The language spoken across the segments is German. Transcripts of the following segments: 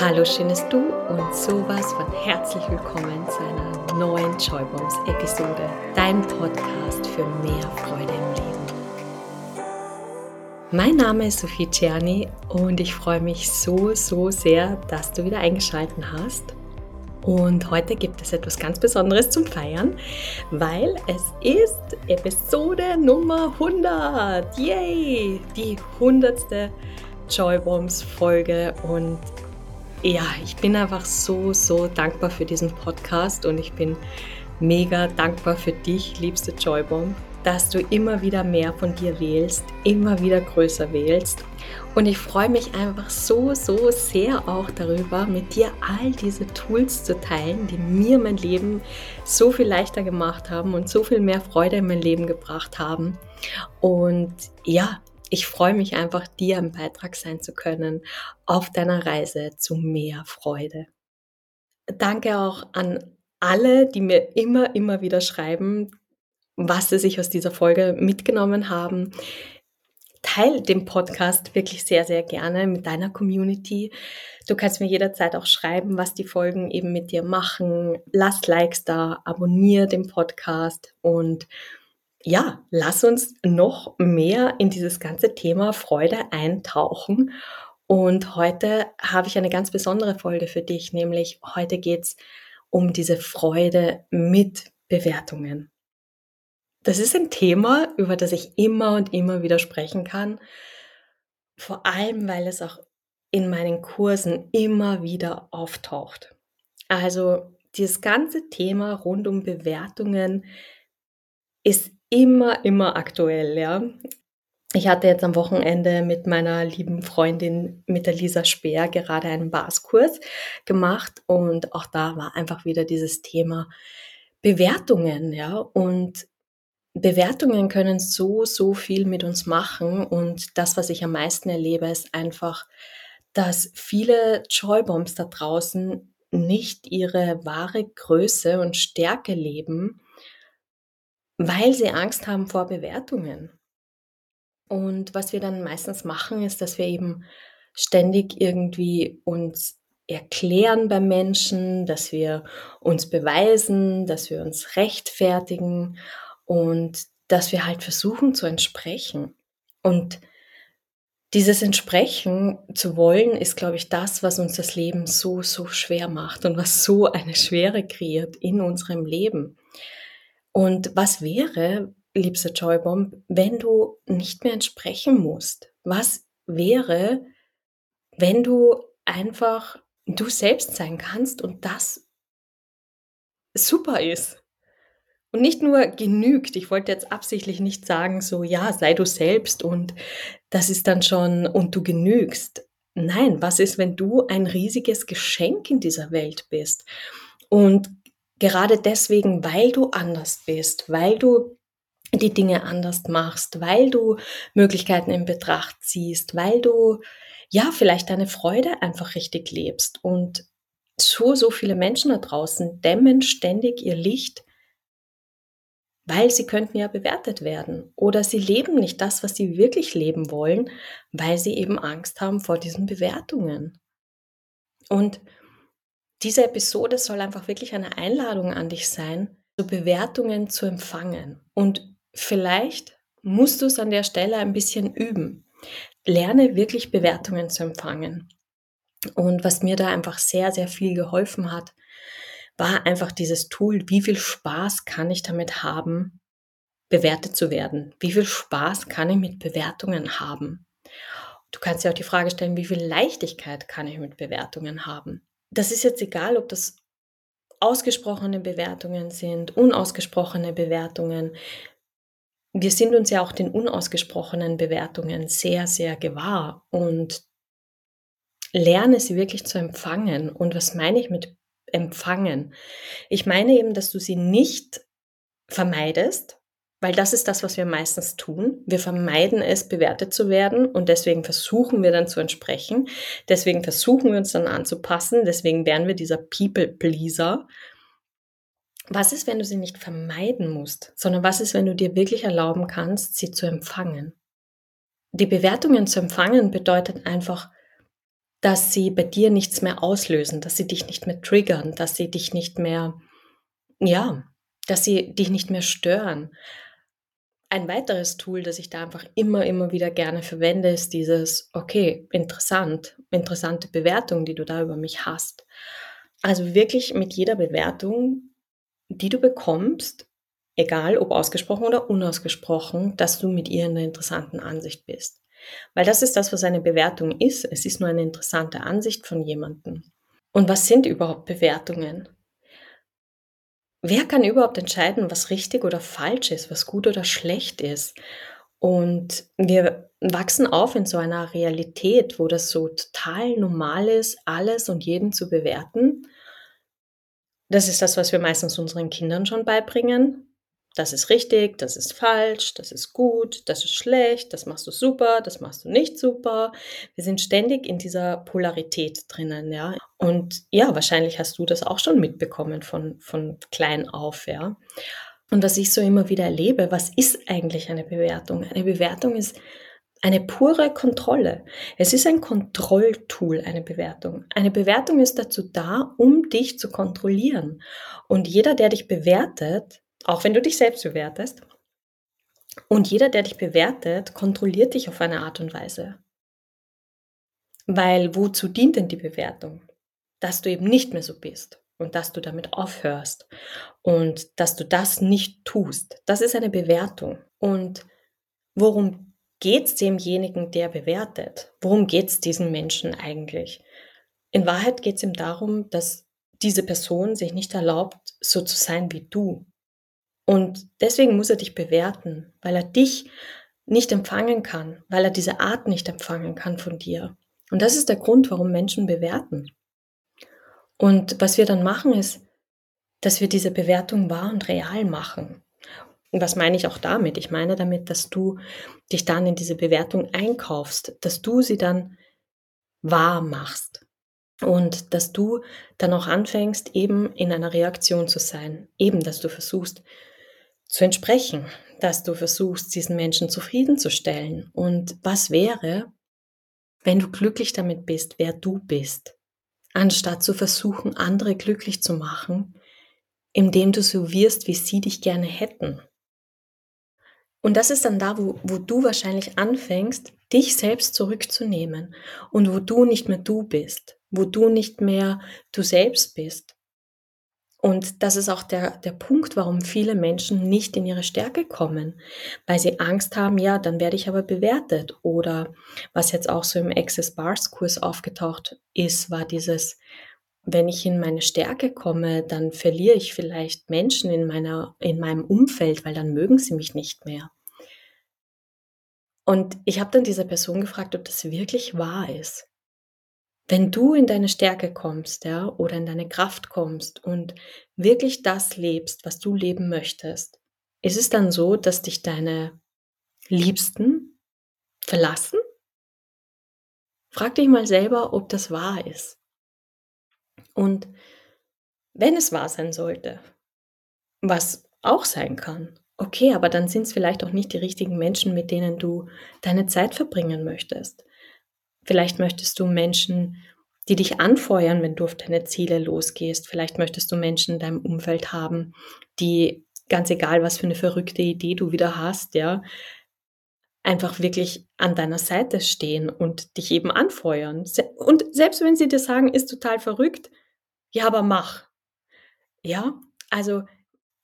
Hallo schönes Du und sowas von herzlich willkommen zu einer neuen Joybombs Episode, dein Podcast für mehr Freude im Leben. Mein Name ist Sophie Czerny und ich freue mich so, so sehr, dass du wieder eingeschaltet hast. Und heute gibt es etwas ganz Besonderes zum Feiern, weil es ist Episode Nummer 100. Yay! Die 100. Joybombs Folge und ja, ich bin einfach so, so dankbar für diesen Podcast und ich bin mega dankbar für dich, liebste Joybomb, dass du immer wieder mehr von dir wählst, immer wieder größer wählst. Und ich freue mich einfach so, so sehr auch darüber, mit dir all diese Tools zu teilen, die mir mein Leben so viel leichter gemacht haben und so viel mehr Freude in mein Leben gebracht haben. Und ja, ich freue mich einfach, dir ein Beitrag sein zu können auf deiner Reise zu mehr Freude. Danke auch an alle, die mir immer, immer wieder schreiben, was sie sich aus dieser Folge mitgenommen haben. Teil den Podcast wirklich sehr, sehr gerne mit deiner Community. Du kannst mir jederzeit auch schreiben, was die Folgen eben mit dir machen. Lass Likes da, abonniere den Podcast und ja, lass uns noch mehr in dieses ganze Thema Freude eintauchen. Und heute habe ich eine ganz besondere Folge für dich, nämlich heute geht es um diese Freude mit Bewertungen. Das ist ein Thema, über das ich immer und immer wieder sprechen kann, vor allem weil es auch in meinen Kursen immer wieder auftaucht. Also dieses ganze Thema rund um Bewertungen ist immer, immer aktuell, ja. Ich hatte jetzt am Wochenende mit meiner lieben Freundin, mit der Lisa Speer, gerade einen Baskurs gemacht und auch da war einfach wieder dieses Thema Bewertungen, ja. Und Bewertungen können so, so viel mit uns machen und das, was ich am meisten erlebe, ist einfach, dass viele Joybombs da draußen nicht ihre wahre Größe und Stärke leben weil sie Angst haben vor Bewertungen. Und was wir dann meistens machen, ist, dass wir eben ständig irgendwie uns erklären beim Menschen, dass wir uns beweisen, dass wir uns rechtfertigen und dass wir halt versuchen zu entsprechen. Und dieses Entsprechen zu wollen, ist, glaube ich, das, was uns das Leben so, so schwer macht und was so eine Schwere kreiert in unserem Leben. Und was wäre, liebste Joybomb, wenn du nicht mehr entsprechen musst? Was wäre, wenn du einfach du selbst sein kannst und das super ist? Und nicht nur genügt. Ich wollte jetzt absichtlich nicht sagen, so, ja, sei du selbst und das ist dann schon und du genügst. Nein, was ist, wenn du ein riesiges Geschenk in dieser Welt bist? Und Gerade deswegen, weil du anders bist, weil du die Dinge anders machst, weil du Möglichkeiten in Betracht ziehst, weil du ja vielleicht deine Freude einfach richtig lebst. Und so, so viele Menschen da draußen dämmen ständig ihr Licht, weil sie könnten ja bewertet werden. Oder sie leben nicht das, was sie wirklich leben wollen, weil sie eben Angst haben vor diesen Bewertungen. Und diese Episode soll einfach wirklich eine Einladung an dich sein, so Bewertungen zu empfangen. Und vielleicht musst du es an der Stelle ein bisschen üben. Lerne wirklich Bewertungen zu empfangen. Und was mir da einfach sehr, sehr viel geholfen hat, war einfach dieses Tool, wie viel Spaß kann ich damit haben, bewertet zu werden? Wie viel Spaß kann ich mit Bewertungen haben? Du kannst dir auch die Frage stellen, wie viel Leichtigkeit kann ich mit Bewertungen haben? Das ist jetzt egal, ob das ausgesprochene Bewertungen sind, unausgesprochene Bewertungen. Wir sind uns ja auch den unausgesprochenen Bewertungen sehr, sehr gewahr und lerne sie wirklich zu empfangen. Und was meine ich mit empfangen? Ich meine eben, dass du sie nicht vermeidest, weil das ist das, was wir meistens tun. Wir vermeiden es, bewertet zu werden und deswegen versuchen wir dann zu entsprechen. Deswegen versuchen wir uns dann anzupassen. Deswegen werden wir dieser People-Pleaser. Was ist, wenn du sie nicht vermeiden musst, sondern was ist, wenn du dir wirklich erlauben kannst, sie zu empfangen? Die Bewertungen zu empfangen bedeutet einfach, dass sie bei dir nichts mehr auslösen, dass sie dich nicht mehr triggern, dass sie dich nicht mehr, ja, dass sie dich nicht mehr stören. Ein weiteres Tool, das ich da einfach immer, immer wieder gerne verwende, ist dieses, okay, interessant, interessante Bewertung, die du da über mich hast. Also wirklich mit jeder Bewertung, die du bekommst, egal ob ausgesprochen oder unausgesprochen, dass du mit ihr in einer interessanten Ansicht bist. Weil das ist das, was eine Bewertung ist. Es ist nur eine interessante Ansicht von jemandem. Und was sind überhaupt Bewertungen? Wer kann überhaupt entscheiden, was richtig oder falsch ist, was gut oder schlecht ist? Und wir wachsen auf in so einer Realität, wo das so total normal ist, alles und jeden zu bewerten. Das ist das, was wir meistens unseren Kindern schon beibringen. Das ist richtig, das ist falsch, das ist gut, das ist schlecht, das machst du super, das machst du nicht super. Wir sind ständig in dieser Polarität drinnen, ja. Und ja, wahrscheinlich hast du das auch schon mitbekommen von, von klein auf, ja. Und was ich so immer wieder erlebe, was ist eigentlich eine Bewertung? Eine Bewertung ist eine pure Kontrolle. Es ist ein Kontrolltool, eine Bewertung. Eine Bewertung ist dazu da, um dich zu kontrollieren. Und jeder, der dich bewertet, auch wenn du dich selbst bewertest. Und jeder, der dich bewertet, kontrolliert dich auf eine Art und Weise. Weil wozu dient denn die Bewertung? Dass du eben nicht mehr so bist und dass du damit aufhörst und dass du das nicht tust. Das ist eine Bewertung. Und worum geht es demjenigen, der bewertet? Worum geht es diesem Menschen eigentlich? In Wahrheit geht es ihm darum, dass diese Person sich nicht erlaubt, so zu sein wie du. Und deswegen muss er dich bewerten, weil er dich nicht empfangen kann, weil er diese Art nicht empfangen kann von dir. Und das ist der Grund, warum Menschen bewerten. Und was wir dann machen, ist, dass wir diese Bewertung wahr und real machen. Und was meine ich auch damit? Ich meine damit, dass du dich dann in diese Bewertung einkaufst, dass du sie dann wahr machst. Und dass du dann auch anfängst, eben in einer Reaktion zu sein. Eben, dass du versuchst, zu entsprechen, dass du versuchst, diesen Menschen zufriedenzustellen. Und was wäre, wenn du glücklich damit bist, wer du bist, anstatt zu versuchen, andere glücklich zu machen, indem du so wirst, wie sie dich gerne hätten. Und das ist dann da, wo, wo du wahrscheinlich anfängst, dich selbst zurückzunehmen und wo du nicht mehr du bist, wo du nicht mehr du selbst bist, und das ist auch der, der Punkt, warum viele Menschen nicht in ihre Stärke kommen, weil sie Angst haben, ja, dann werde ich aber bewertet. Oder was jetzt auch so im Access Bars Kurs aufgetaucht ist, war dieses, wenn ich in meine Stärke komme, dann verliere ich vielleicht Menschen in meiner, in meinem Umfeld, weil dann mögen sie mich nicht mehr. Und ich habe dann diese Person gefragt, ob das wirklich wahr ist. Wenn du in deine Stärke kommst, ja, oder in deine Kraft kommst und wirklich das lebst, was du leben möchtest, ist es dann so, dass dich deine Liebsten verlassen? Frag dich mal selber, ob das wahr ist. Und wenn es wahr sein sollte, was auch sein kann, okay, aber dann sind es vielleicht auch nicht die richtigen Menschen, mit denen du deine Zeit verbringen möchtest. Vielleicht möchtest du Menschen, die dich anfeuern, wenn du auf deine Ziele losgehst. Vielleicht möchtest du Menschen in deinem Umfeld haben, die ganz egal, was für eine verrückte Idee du wieder hast, ja, einfach wirklich an deiner Seite stehen und dich eben anfeuern. Und selbst wenn sie dir sagen, ist total verrückt, ja, aber mach. Ja, also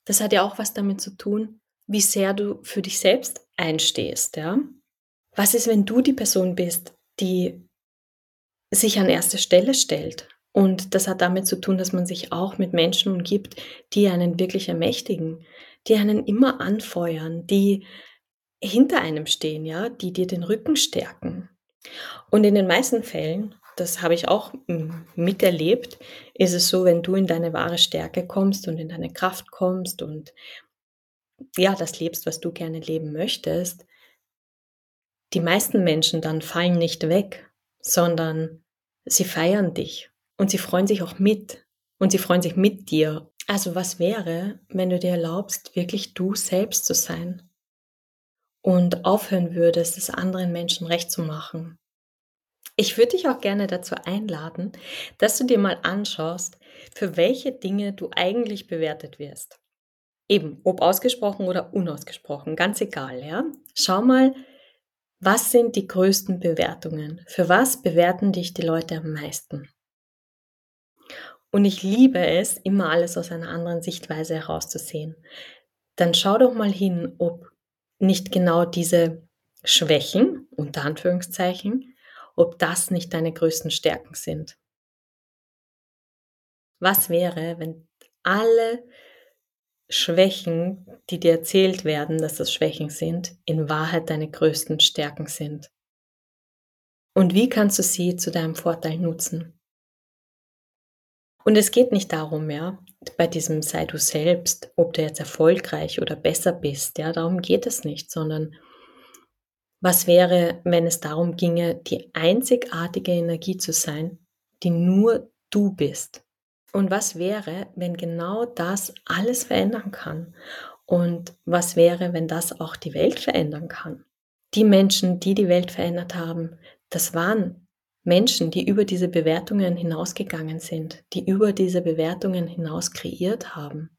das hat ja auch was damit zu tun, wie sehr du für dich selbst einstehst, ja. Was ist, wenn du die Person bist, die sich an erste Stelle stellt. Und das hat damit zu tun, dass man sich auch mit Menschen umgibt, die einen wirklich ermächtigen, die einen immer anfeuern, die hinter einem stehen, ja, die dir den Rücken stärken. Und in den meisten Fällen, das habe ich auch miterlebt, ist es so, wenn du in deine wahre Stärke kommst und in deine Kraft kommst und ja, das lebst, was du gerne leben möchtest, die meisten Menschen dann fallen nicht weg, sondern sie feiern dich und sie freuen sich auch mit und sie freuen sich mit dir. Also was wäre, wenn du dir erlaubst, wirklich du selbst zu sein und aufhören würdest, es anderen Menschen recht zu machen? Ich würde dich auch gerne dazu einladen, dass du dir mal anschaust, für welche Dinge du eigentlich bewertet wirst. Eben, ob ausgesprochen oder unausgesprochen, ganz egal, ja. Schau mal, was sind die größten Bewertungen? Für was bewerten dich die Leute am meisten? Und ich liebe es, immer alles aus einer anderen Sichtweise herauszusehen. Dann schau doch mal hin, ob nicht genau diese Schwächen, unter Anführungszeichen, ob das nicht deine größten Stärken sind. Was wäre, wenn alle Schwächen, die dir erzählt werden, dass das Schwächen sind, in Wahrheit deine größten Stärken sind? Und wie kannst du sie zu deinem Vorteil nutzen? Und es geht nicht darum, ja, bei diesem sei du selbst, ob du jetzt erfolgreich oder besser bist, ja, darum geht es nicht, sondern was wäre, wenn es darum ginge, die einzigartige Energie zu sein, die nur du bist? Und was wäre, wenn genau das alles verändern kann? Und was wäre, wenn das auch die Welt verändern kann? Die Menschen, die die Welt verändert haben, das waren Menschen, die über diese Bewertungen hinausgegangen sind, die über diese Bewertungen hinaus kreiert haben,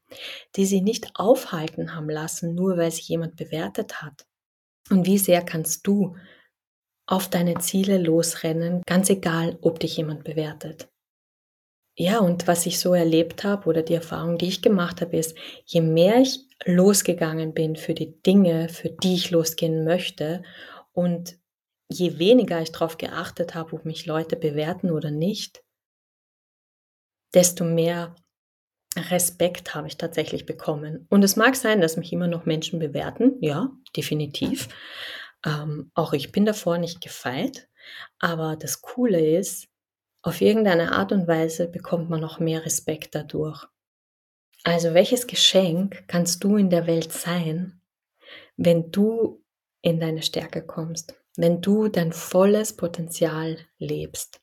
die sie nicht aufhalten haben lassen, nur weil sich jemand bewertet hat, und wie sehr kannst du auf deine Ziele losrennen, ganz egal, ob dich jemand bewertet. Ja, und was ich so erlebt habe oder die Erfahrung, die ich gemacht habe, ist, je mehr ich losgegangen bin für die Dinge, für die ich losgehen möchte und je weniger ich darauf geachtet habe, ob mich Leute bewerten oder nicht, desto mehr Respekt habe ich tatsächlich bekommen. Und es mag sein, dass mich immer noch Menschen bewerten, ja, definitiv. Ähm, auch ich bin davor nicht gefeit. Aber das Coole ist, auf irgendeine Art und Weise bekommt man noch mehr Respekt dadurch. Also welches Geschenk kannst du in der Welt sein, wenn du in deine Stärke kommst, wenn du dein volles Potenzial lebst?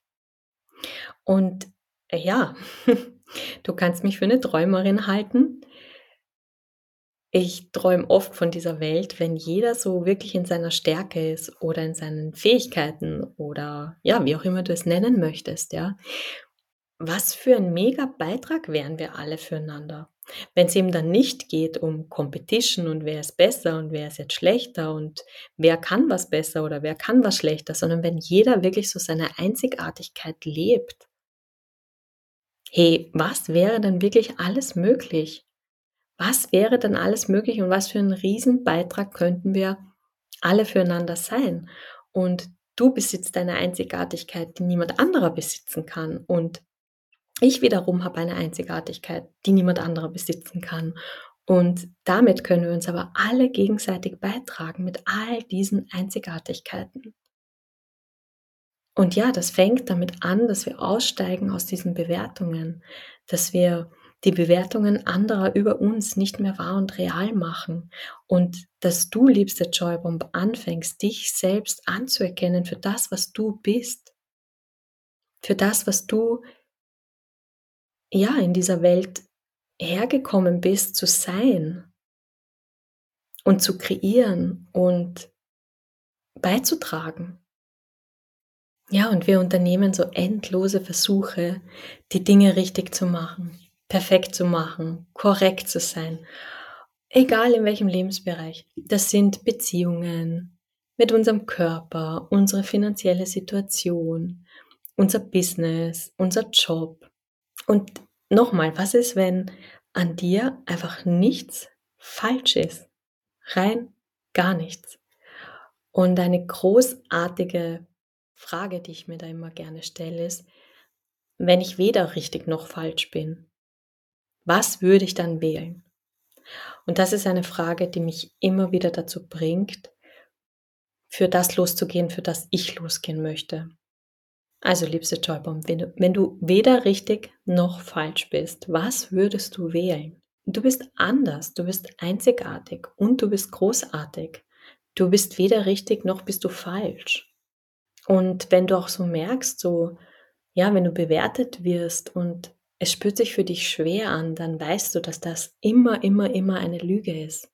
Und ja, Du kannst mich für eine Träumerin halten. Ich träume oft von dieser Welt, wenn jeder so wirklich in seiner Stärke ist oder in seinen Fähigkeiten oder ja, wie auch immer du es nennen möchtest, ja. Was für ein mega Beitrag wären wir alle füreinander. Wenn es eben dann nicht geht um Competition und wer ist besser und wer ist jetzt schlechter und wer kann was besser oder wer kann was schlechter, sondern wenn jeder wirklich so seine Einzigartigkeit lebt hey, was wäre denn wirklich alles möglich? Was wäre denn alles möglich und was für einen Riesenbeitrag könnten wir alle füreinander sein? Und du besitzt eine Einzigartigkeit, die niemand anderer besitzen kann. Und ich wiederum habe eine Einzigartigkeit, die niemand anderer besitzen kann. Und damit können wir uns aber alle gegenseitig beitragen mit all diesen Einzigartigkeiten. Und ja, das fängt damit an, dass wir aussteigen aus diesen Bewertungen, dass wir die Bewertungen anderer über uns nicht mehr wahr und real machen. Und dass du, liebste Joybomb, anfängst, dich selbst anzuerkennen für das, was du bist, für das, was du ja in dieser Welt hergekommen bist zu sein und zu kreieren und beizutragen. Ja, und wir unternehmen so endlose Versuche, die Dinge richtig zu machen, perfekt zu machen, korrekt zu sein. Egal in welchem Lebensbereich. Das sind Beziehungen mit unserem Körper, unsere finanzielle Situation, unser Business, unser Job. Und nochmal, was ist, wenn an dir einfach nichts falsch ist? Rein gar nichts. Und eine großartige Frage, die ich mir da immer gerne stelle, ist, wenn ich weder richtig noch falsch bin, was würde ich dann wählen? Und das ist eine Frage, die mich immer wieder dazu bringt, für das loszugehen, für das ich losgehen möchte. Also, liebste Joybomb, wenn du, wenn du weder richtig noch falsch bist, was würdest du wählen? Du bist anders, du bist einzigartig und du bist großartig. Du bist weder richtig noch bist du falsch. Und wenn du auch so merkst, so, ja, wenn du bewertet wirst und es spürt sich für dich schwer an, dann weißt du, dass das immer, immer, immer eine Lüge ist.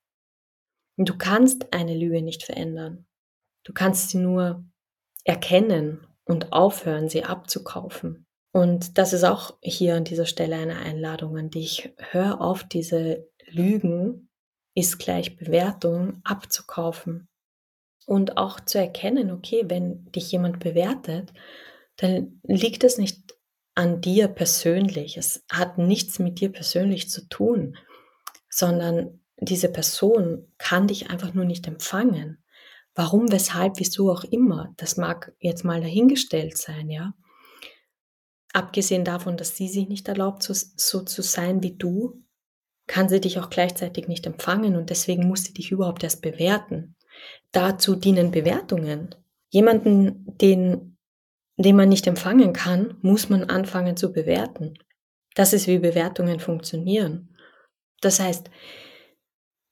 Und du kannst eine Lüge nicht verändern. Du kannst sie nur erkennen und aufhören, sie abzukaufen. Und das ist auch hier an dieser Stelle eine Einladung an dich. Hör auf, diese Lügen ist gleich Bewertung abzukaufen. Und auch zu erkennen, okay, wenn dich jemand bewertet, dann liegt es nicht an dir persönlich. Es hat nichts mit dir persönlich zu tun, sondern diese Person kann dich einfach nur nicht empfangen. Warum, weshalb, wieso auch immer, das mag jetzt mal dahingestellt sein, ja. Abgesehen davon, dass sie sich nicht erlaubt, so, so zu sein wie du, kann sie dich auch gleichzeitig nicht empfangen und deswegen muss sie dich überhaupt erst bewerten. Dazu dienen Bewertungen. Jemanden, den, den man nicht empfangen kann, muss man anfangen zu bewerten. Das ist, wie Bewertungen funktionieren. Das heißt,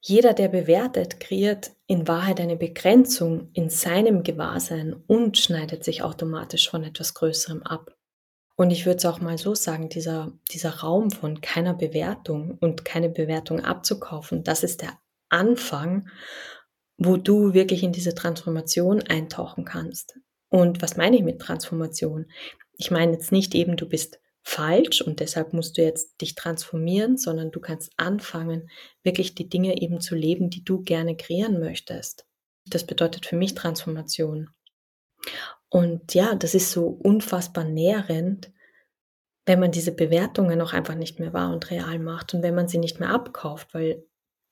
jeder, der bewertet, kreiert in Wahrheit eine Begrenzung in seinem Gewahrsein und schneidet sich automatisch von etwas Größerem ab. Und ich würde es auch mal so sagen, dieser, dieser Raum von keiner Bewertung und keine Bewertung abzukaufen, das ist der Anfang, wo du wirklich in diese Transformation eintauchen kannst. Und was meine ich mit Transformation? Ich meine jetzt nicht eben, du bist falsch und deshalb musst du jetzt dich transformieren, sondern du kannst anfangen, wirklich die Dinge eben zu leben, die du gerne kreieren möchtest. Das bedeutet für mich Transformation. Und ja, das ist so unfassbar nährend, wenn man diese Bewertungen auch einfach nicht mehr wahr und real macht und wenn man sie nicht mehr abkauft, weil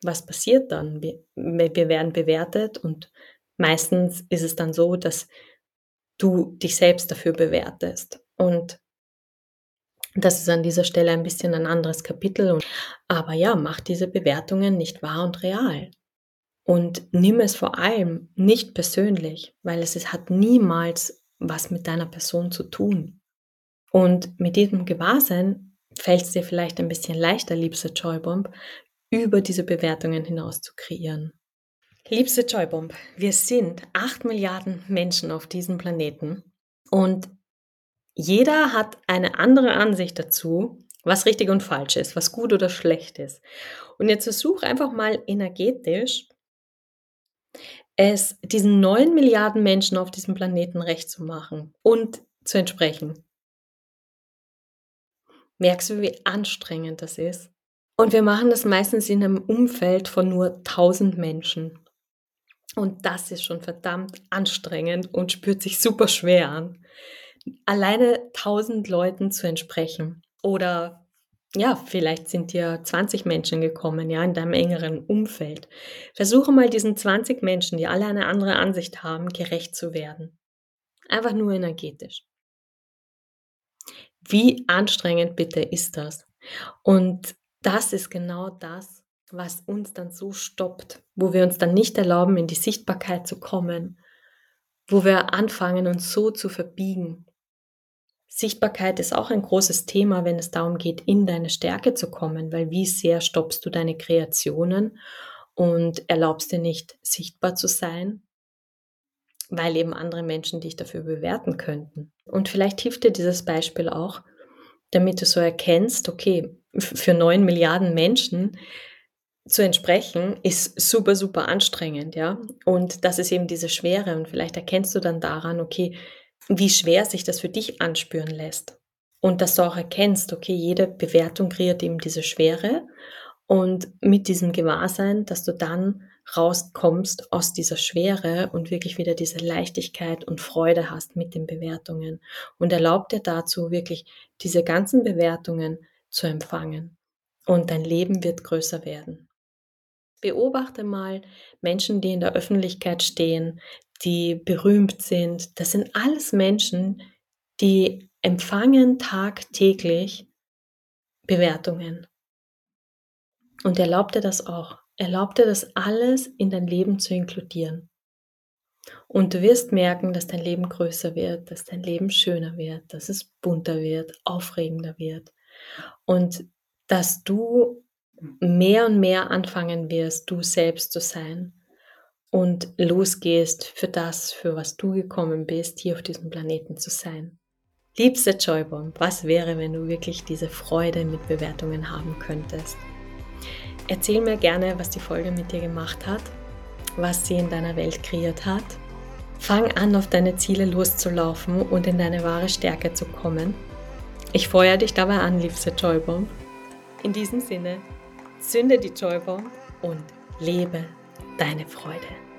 was passiert dann? Wir, wir werden bewertet und meistens ist es dann so, dass du dich selbst dafür bewertest. Und das ist an dieser Stelle ein bisschen ein anderes Kapitel. Aber ja, mach diese Bewertungen nicht wahr und real. Und nimm es vor allem nicht persönlich, weil es, es hat niemals was mit deiner Person zu tun. Und mit diesem Gewahrsein fällt es dir vielleicht ein bisschen leichter, liebste Joybomb, über diese Bewertungen hinaus zu kreieren. Liebste Joybomb, wir sind acht Milliarden Menschen auf diesem Planeten und jeder hat eine andere Ansicht dazu, was richtig und falsch ist, was gut oder schlecht ist. Und jetzt versuch einfach mal energetisch es diesen neun Milliarden Menschen auf diesem Planeten recht zu machen und zu entsprechen. Merkst du, wie anstrengend das ist? Und wir machen das meistens in einem Umfeld von nur 1000 Menschen. Und das ist schon verdammt anstrengend und spürt sich super schwer an alleine 1000 Leuten zu entsprechen. Oder ja, vielleicht sind dir 20 Menschen gekommen, ja, in deinem engeren Umfeld. Versuche mal diesen 20 Menschen, die alle eine andere Ansicht haben, gerecht zu werden. Einfach nur energetisch. Wie anstrengend bitte ist das? Und das ist genau das, was uns dann so stoppt, wo wir uns dann nicht erlauben, in die Sichtbarkeit zu kommen, wo wir anfangen, uns so zu verbiegen, Sichtbarkeit ist auch ein großes Thema, wenn es darum geht, in deine Stärke zu kommen, weil wie sehr stoppst du deine Kreationen und erlaubst dir nicht sichtbar zu sein, weil eben andere Menschen dich dafür bewerten könnten. Und vielleicht hilft dir dieses Beispiel auch, damit du so erkennst, okay, für neun Milliarden Menschen zu entsprechen, ist super, super anstrengend, ja. Und das ist eben diese Schwere. Und vielleicht erkennst du dann daran, okay, wie schwer sich das für dich anspüren lässt. Und dass du auch erkennst, okay, jede Bewertung kreiert eben diese Schwere und mit diesem Gewahrsein, dass du dann rauskommst aus dieser Schwere und wirklich wieder diese Leichtigkeit und Freude hast mit den Bewertungen und erlaub dir dazu wirklich diese ganzen Bewertungen zu empfangen und dein Leben wird größer werden. Beobachte mal Menschen, die in der Öffentlichkeit stehen, die berühmt sind. Das sind alles Menschen, die empfangen tagtäglich Bewertungen. Und erlaubt dir das auch. Erlaubt dir das alles in dein Leben zu inkludieren. Und du wirst merken, dass dein Leben größer wird, dass dein Leben schöner wird, dass es bunter wird, aufregender wird. Und dass du mehr und mehr anfangen wirst, du selbst zu sein und losgehst für das, für was du gekommen bist, hier auf diesem Planeten zu sein. Liebste Joybomb, was wäre, wenn du wirklich diese Freude mit Bewertungen haben könntest? Erzähl mir gerne, was die Folge mit dir gemacht hat, was sie in deiner Welt kreiert hat. Fang an, auf deine Ziele loszulaufen und in deine wahre Stärke zu kommen. Ich feuere dich dabei an, liebste Joybomb. In diesem Sinne, zünde die Joybomb und lebe deine Freude.